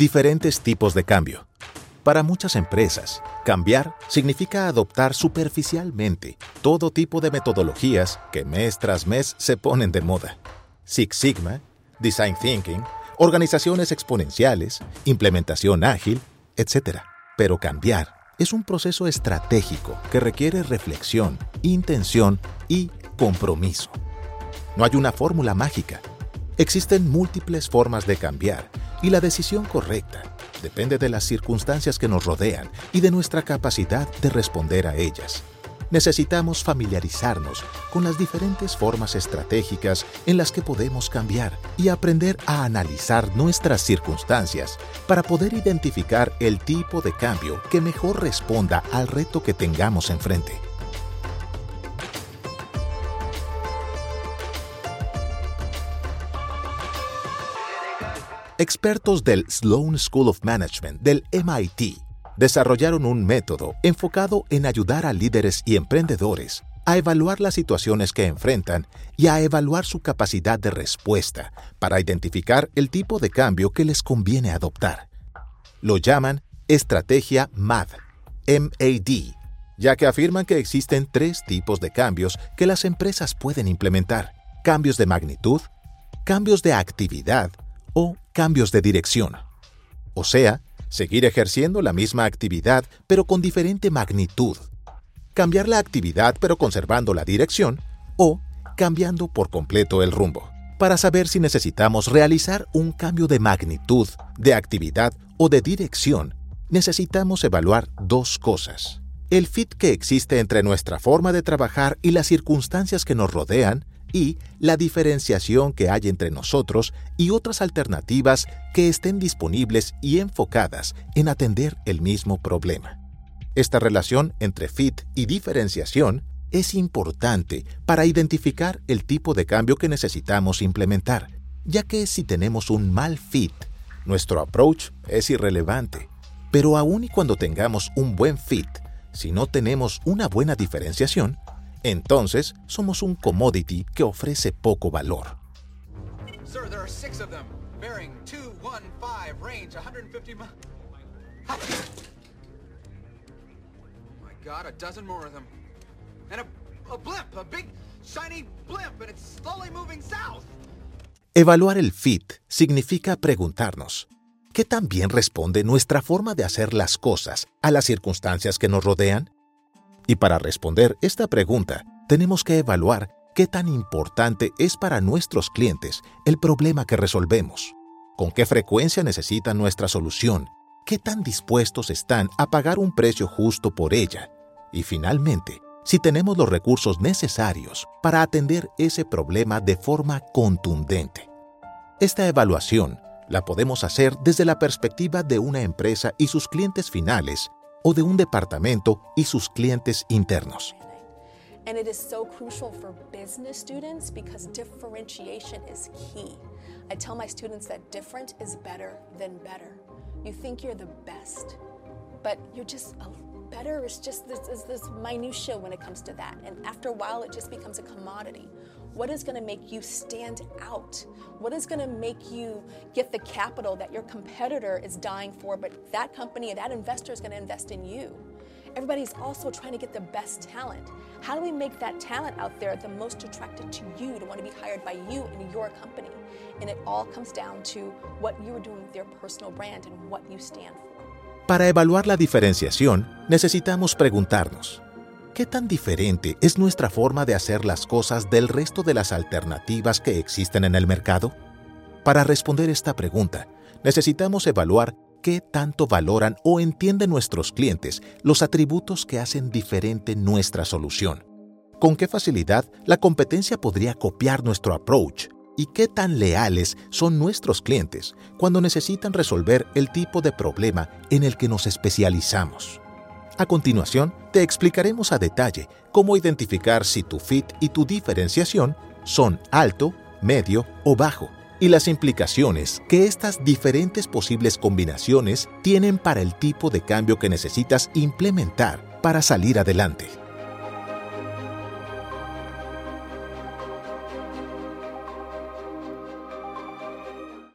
Diferentes tipos de cambio. Para muchas empresas, cambiar significa adoptar superficialmente todo tipo de metodologías que mes tras mes se ponen de moda. Six Sigma, Design Thinking, organizaciones exponenciales, implementación ágil, etc. Pero cambiar es un proceso estratégico que requiere reflexión, intención y compromiso. No hay una fórmula mágica. Existen múltiples formas de cambiar y la decisión correcta depende de las circunstancias que nos rodean y de nuestra capacidad de responder a ellas. Necesitamos familiarizarnos con las diferentes formas estratégicas en las que podemos cambiar y aprender a analizar nuestras circunstancias para poder identificar el tipo de cambio que mejor responda al reto que tengamos enfrente. Expertos del Sloan School of Management del MIT desarrollaron un método enfocado en ayudar a líderes y emprendedores a evaluar las situaciones que enfrentan y a evaluar su capacidad de respuesta para identificar el tipo de cambio que les conviene adoptar. Lo llaman estrategia MAD, MAD, ya que afirman que existen tres tipos de cambios que las empresas pueden implementar. Cambios de magnitud, cambios de actividad o cambios de dirección. O sea, seguir ejerciendo la misma actividad pero con diferente magnitud. Cambiar la actividad pero conservando la dirección o cambiando por completo el rumbo. Para saber si necesitamos realizar un cambio de magnitud, de actividad o de dirección, necesitamos evaluar dos cosas. El fit que existe entre nuestra forma de trabajar y las circunstancias que nos rodean y la diferenciación que hay entre nosotros y otras alternativas que estén disponibles y enfocadas en atender el mismo problema. Esta relación entre fit y diferenciación es importante para identificar el tipo de cambio que necesitamos implementar, ya que si tenemos un mal fit, nuestro approach es irrelevante. Pero aun y cuando tengamos un buen fit, si no tenemos una buena diferenciación, entonces somos un commodity que ofrece poco valor. Sir, there are six of them, bearing 215, range 150 miles. Oh my god, a dozen more of them. And a, a blimp, a big shiny blimp, and it's slowly moving south. Evaluar el fit significa preguntarnos, ¿qué tan bien responde nuestra forma de hacer las cosas a las circunstancias que nos rodean? Y para responder esta pregunta, tenemos que evaluar qué tan importante es para nuestros clientes el problema que resolvemos, con qué frecuencia necesitan nuestra solución, qué tan dispuestos están a pagar un precio justo por ella y finalmente, si tenemos los recursos necesarios para atender ese problema de forma contundente. Esta evaluación la podemos hacer desde la perspectiva de una empresa y sus clientes finales o de un departamento y sus clientes internos. And it is so crucial for business students because differentiation is key. I tell my students that different is better than better. You think you're the best, but you're just a better is just this is this minutia when it comes to that. And after a while it just becomes a commodity. What is going to make you stand out? What is going to make you get the capital that your competitor is dying for, but that company that investor is going to invest in you? Everybody's also trying to get the best talent. How do we make that talent out there the most attracted to you to want to be hired by you and your company? And it all comes down to what you're doing with your personal brand and what you stand for. Para evaluar la diferenciación, necesitamos preguntarnos, ¿Qué tan diferente es nuestra forma de hacer las cosas del resto de las alternativas que existen en el mercado? Para responder esta pregunta, necesitamos evaluar qué tanto valoran o entienden nuestros clientes los atributos que hacen diferente nuestra solución. ¿Con qué facilidad la competencia podría copiar nuestro approach? ¿Y qué tan leales son nuestros clientes cuando necesitan resolver el tipo de problema en el que nos especializamos? A continuación, te explicaremos a detalle cómo identificar si tu fit y tu diferenciación son alto, medio o bajo y las implicaciones que estas diferentes posibles combinaciones tienen para el tipo de cambio que necesitas implementar para salir adelante.